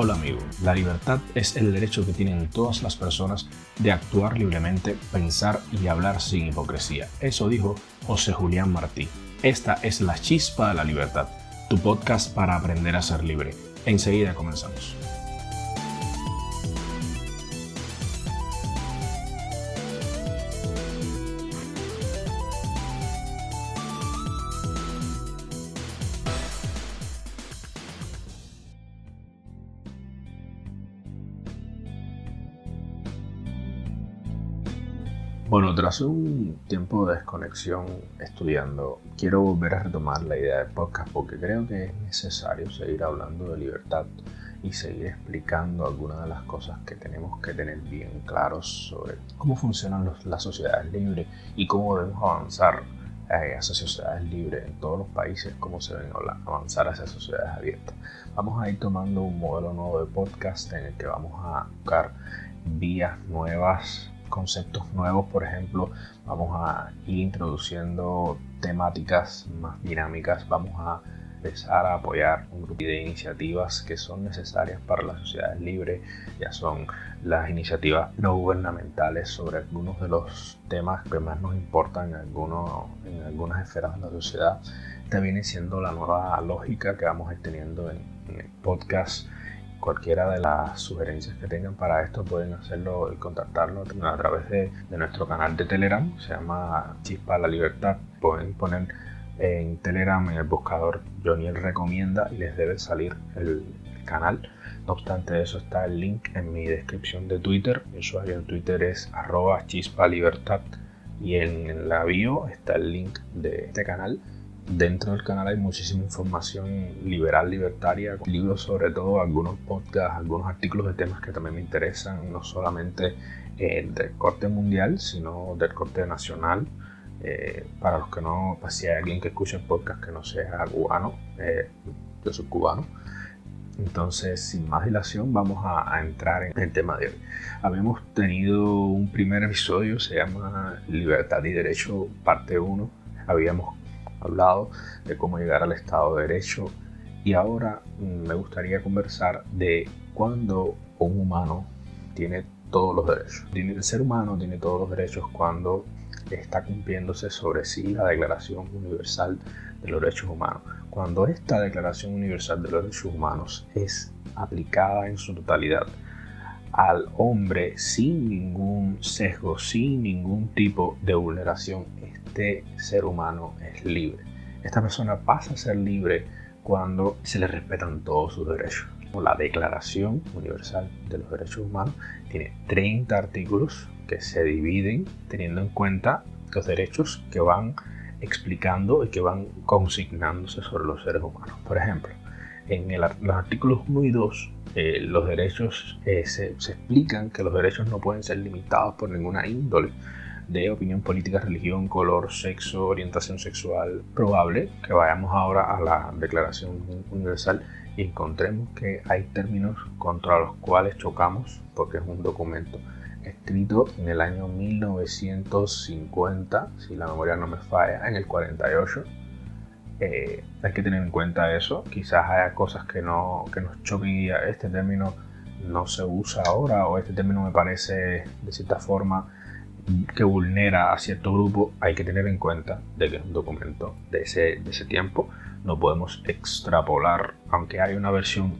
Hola amigo, la libertad es el derecho que tienen todas las personas de actuar libremente, pensar y hablar sin hipocresía. Eso dijo José Julián Martí. Esta es la chispa de la libertad, tu podcast para aprender a ser libre. Enseguida comenzamos. Bueno, tras un tiempo de desconexión estudiando, quiero volver a retomar la idea del podcast porque creo que es necesario seguir hablando de libertad y seguir explicando algunas de las cosas que tenemos que tener bien claros sobre cómo funcionan las sociedades libres y cómo debemos avanzar eh, hacia sociedades libres en todos los países, cómo se deben avanzar hacia sociedades abiertas. Vamos a ir tomando un modelo nuevo de podcast en el que vamos a buscar vías nuevas conceptos nuevos, por ejemplo, vamos a ir introduciendo temáticas más dinámicas, vamos a empezar a apoyar un grupo de iniciativas que son necesarias para las sociedades libres, ya son las iniciativas no gubernamentales sobre algunos de los temas que más nos importan en, algunas esferas de la sociedad. Esta viene siendo la nueva lógica que vamos a teniendo en, en el podcast cualquiera de las sugerencias que tengan para esto pueden hacerlo y contactarlo a través de, nuestro canal de Telegram, se llama Chispa la Libertad. Pueden poner en Telegram en el buscador Joniel recomienda y les debe salir el, canal. No obstante eso está el link en mi descripción de Twitter. Mi usuario en Twitter es arroba chispa libertad y en la bio está el link de este canal Dentro del canal hay muchísima información liberal, libertaria, libros sobre todo, algunos podcasts, algunos artículos de temas que también me interesan, no solamente eh, del corte mundial, sino del corte nacional. Eh, para los que no, pues si hay alguien que escuche el podcast que no sea cubano, eh, yo soy cubano. Entonces, sin más dilación, vamos a, a, entrar en el tema de hoy. Habíamos tenido un primer episodio, se llama Libertad y Derecho, parte 1. Habíamos hablado de cómo llegar al Estado de Derecho y ahora mm, me gustaría conversar de cuándo un humano tiene todos los derechos. El ser humano tiene todos los derechos cuando está cumpliéndose sobre sí la Declaración Universal de los Derechos Humanos. Cuando esta Declaración Universal de los Derechos Humanos es aplicada en su totalidad al hombre sin ningún sesgo, sin ningún tipo de vulneración este ser humano es libre. Esta persona pasa a ser libre cuando se le respetan todos sus derechos. La Declaración Universal de los Derechos Humanos tiene 30 artículos que se dividen teniendo en cuenta los derechos que van explicando y que van consignándose sobre los seres humanos. Por ejemplo, en los artículos 1 y 2, eh, los derechos eh, se explican que los derechos no pueden ser limitados por ninguna índole de opinión política, religión, color, sexo, orientación sexual, probable que vayamos ahora a la Declaración Universal y encontremos que hay términos contra los cuales chocamos, porque es un documento escrito en el año 1950, si la memoria no me falla, en el 48. Eh, hay que tener en cuenta eso. Quizás haya cosas que, no, que nos choquen este término no se usa ahora o este término me parece de cierta forma que vulnera a cierto grupo, hay que tener en cuenta de que es un documento de ese, de ese tiempo. No podemos extrapolar, aunque hay una versión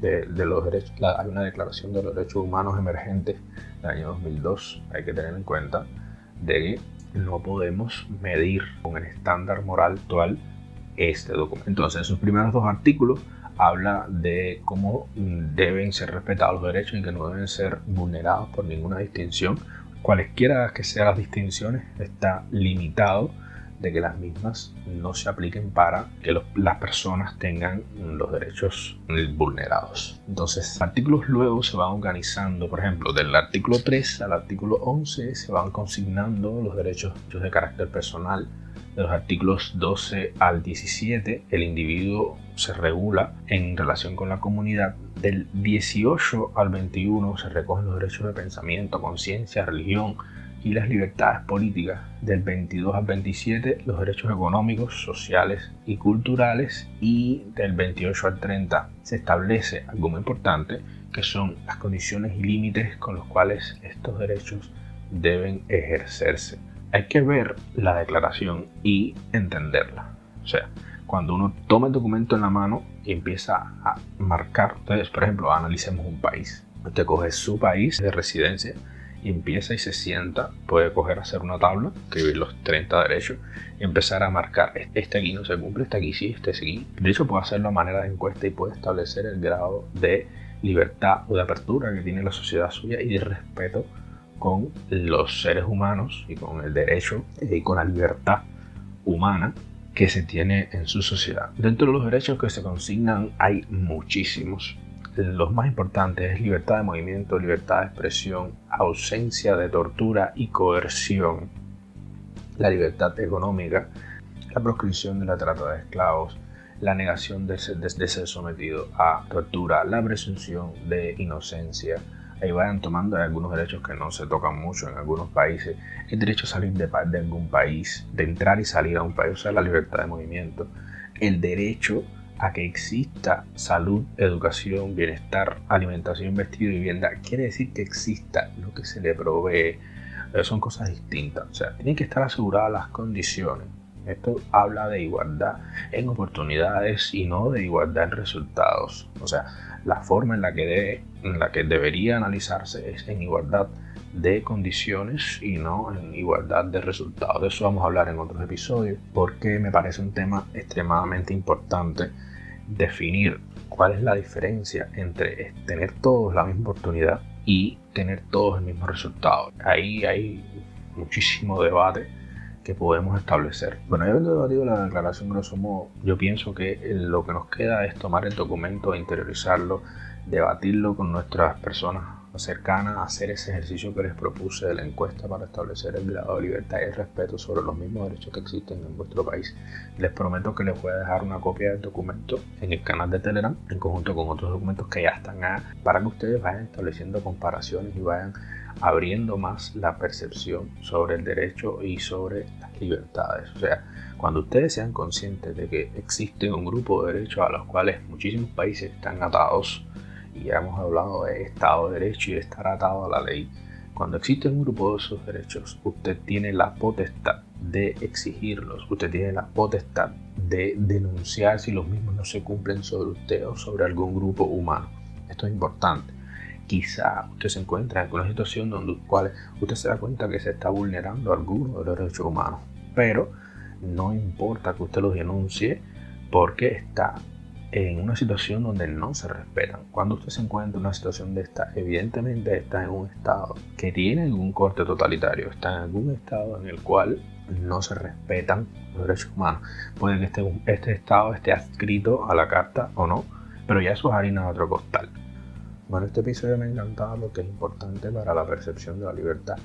de, de los derechos, hay una declaración de los derechos humanos emergentes del año 2002. Hay que tener en cuenta de que no podemos medir con el estándar moral actual este documento. Entonces, sus primeros dos artículos habla de cómo deben ser respetados los derechos y que no deben ser vulnerados por ninguna distinción cualesquiera que sean las distinciones, está limitado de que las mismas no se apliquen para que las personas tengan los derechos vulnerados. Entonces, artículos luego se van organizando, por ejemplo, del artículo 3 al artículo 11 se van consignando los derechos de carácter personal. De los artículos 12 al 17, el individuo se regula en relación con la comunidad. Del 18 al 21 se recogen los derechos de pensamiento, conciencia, religión, y las libertades políticas. Del 22 al 27 los derechos económicos, sociales y culturales y del 28 al 30 se establece algo muy importante que son las condiciones y límites con los cuales estos derechos deben ejercerse. Hay que ver la declaración y entenderla. Cuando uno toma el documento en la mano y empieza a marcar, entonces, por ejemplo, analicemos un país. Usted coge su país de residencia y empieza y se sienta, puede coger, hacer una tabla, escribir los 30 derechos y empezar a marcar, este aquí no se cumple, este aquí sí, este sí. De hecho, puede hacerlo a manera de encuesta y puede establecer el grado de libertad o de apertura que tiene la sociedad suya y de respeto con los seres humanos y con el derecho y con la libertad humana que se tiene en su sociedad. Dentro de los derechos que se consignan hay muchísimos. Los más importantes es libertad de movimiento, libertad de expresión, ausencia de tortura y coerción, la libertad económica, la proscripción de la trata de esclavos, la negación de ser, de ser sometido a tortura, la presunción de inocencia, ahí vayan tomando algunos derechos que no se tocan mucho en algunos países. El derecho a salir de, de algún país, de entrar y salir a un país, o sea, la libertad de movimiento. El derecho a que exista salud, educación, bienestar, alimentación, vestido y vivienda. Quiere decir que exista lo que se le provee. Son cosas distintas. O sea, tienen que estar aseguradas las condiciones. Esto habla de igualdad en oportunidades y no de igualdad en resultados. O sea, la forma en la que, la que debería analizarse es en igualdad de condiciones y no en igualdad de resultados. De eso vamos a hablar en otros episodios porque me parece un tema extremadamente importante definir cuál es la diferencia entre tener todos la misma oportunidad y tener todos el mismo resultado. Ahí hay muchísimo debate que podemos establecer. Bueno, ya habiendo debatido la declaración grosso modo, yo pienso que lo que nos queda es tomar el documento, interiorizarlo, debatirlo con nuestras personas cercanas, hacer ese ejercicio que les propuse de la encuesta para establecer el grado de libertad y respeto sobre los mismos derechos que existen en vuestro país. Les prometo que les voy a dejar una copia del documento en el canal de Telegram, en conjunto con otros documentos que ya están para que ustedes vayan estableciendo comparaciones y vayan abriendo más la percepción sobre el derecho y sobre las libertades. O sea, cuando ustedes sean conscientes de que existe un grupo de derechos a los cuales muchísimos países están atados, y ya hemos hablado de Estado de Derecho y de estar atado a la ley, cuando existe un grupo de esos derechos, usted tiene la potestad de exigirlos, usted tiene la potestad de denunciar si los mismos no se cumplen sobre usted o sobre algún grupo humano. Esto es importante quizá usted se encuentra en alguna situación donde cual usted se da cuenta que se está vulnerando alguno de los derechos humanos, pero no importa que usted los denuncie porque está en una situación donde no se respetan. Cuando usted se encuentra en una situación de esta, evidentemente está en un estado que tiene algún corte totalitario, está en algún estado en el cual no se respetan los derechos humanos. Puede que este, este estado esté adscrito a la carta o no, pero ya eso es harina de otro costal. Bueno, este episodio me ha encantado porque es importante para la percepción de la libertad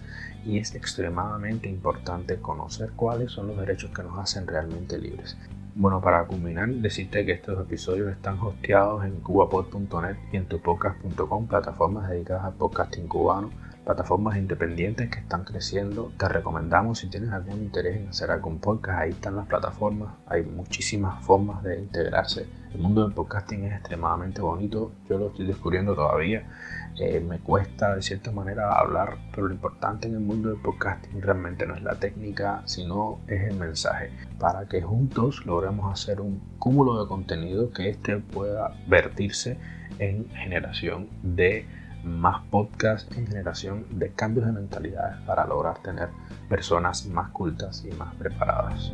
y es extremadamente importante conocer cuáles son los derechos que nos hacen realmente libres. Bueno, para culminar, decirte que estos episodios están hosteados en cubapod.net y en tupodcast.com, plataformas dedicadas al podcasting cubano plataformas independientes que están creciendo. Te recomendamos si tienes algún interés en hacer algún podcast, ahí están las plataformas. Hay muchísimas formas de integrarse. El mundo del podcasting es extremadamente bonito. Yo lo estoy descubriendo todavía. Eh, me cuesta de cierta manera hablar, pero lo importante en el mundo del podcasting realmente no es la técnica, sino es el mensaje. Para que juntos logremos hacer un cúmulo de contenido que este pueda vertirse en generación de más podcasts en generación de cambios de mentalidades para lograr tener personas más cultas y más preparadas.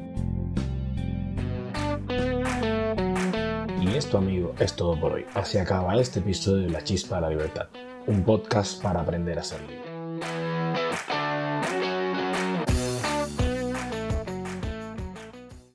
Y esto, amigo, es todo por hoy. Así acaba este episodio de La Chispa de la Libertad, un podcast para aprender a ser libre.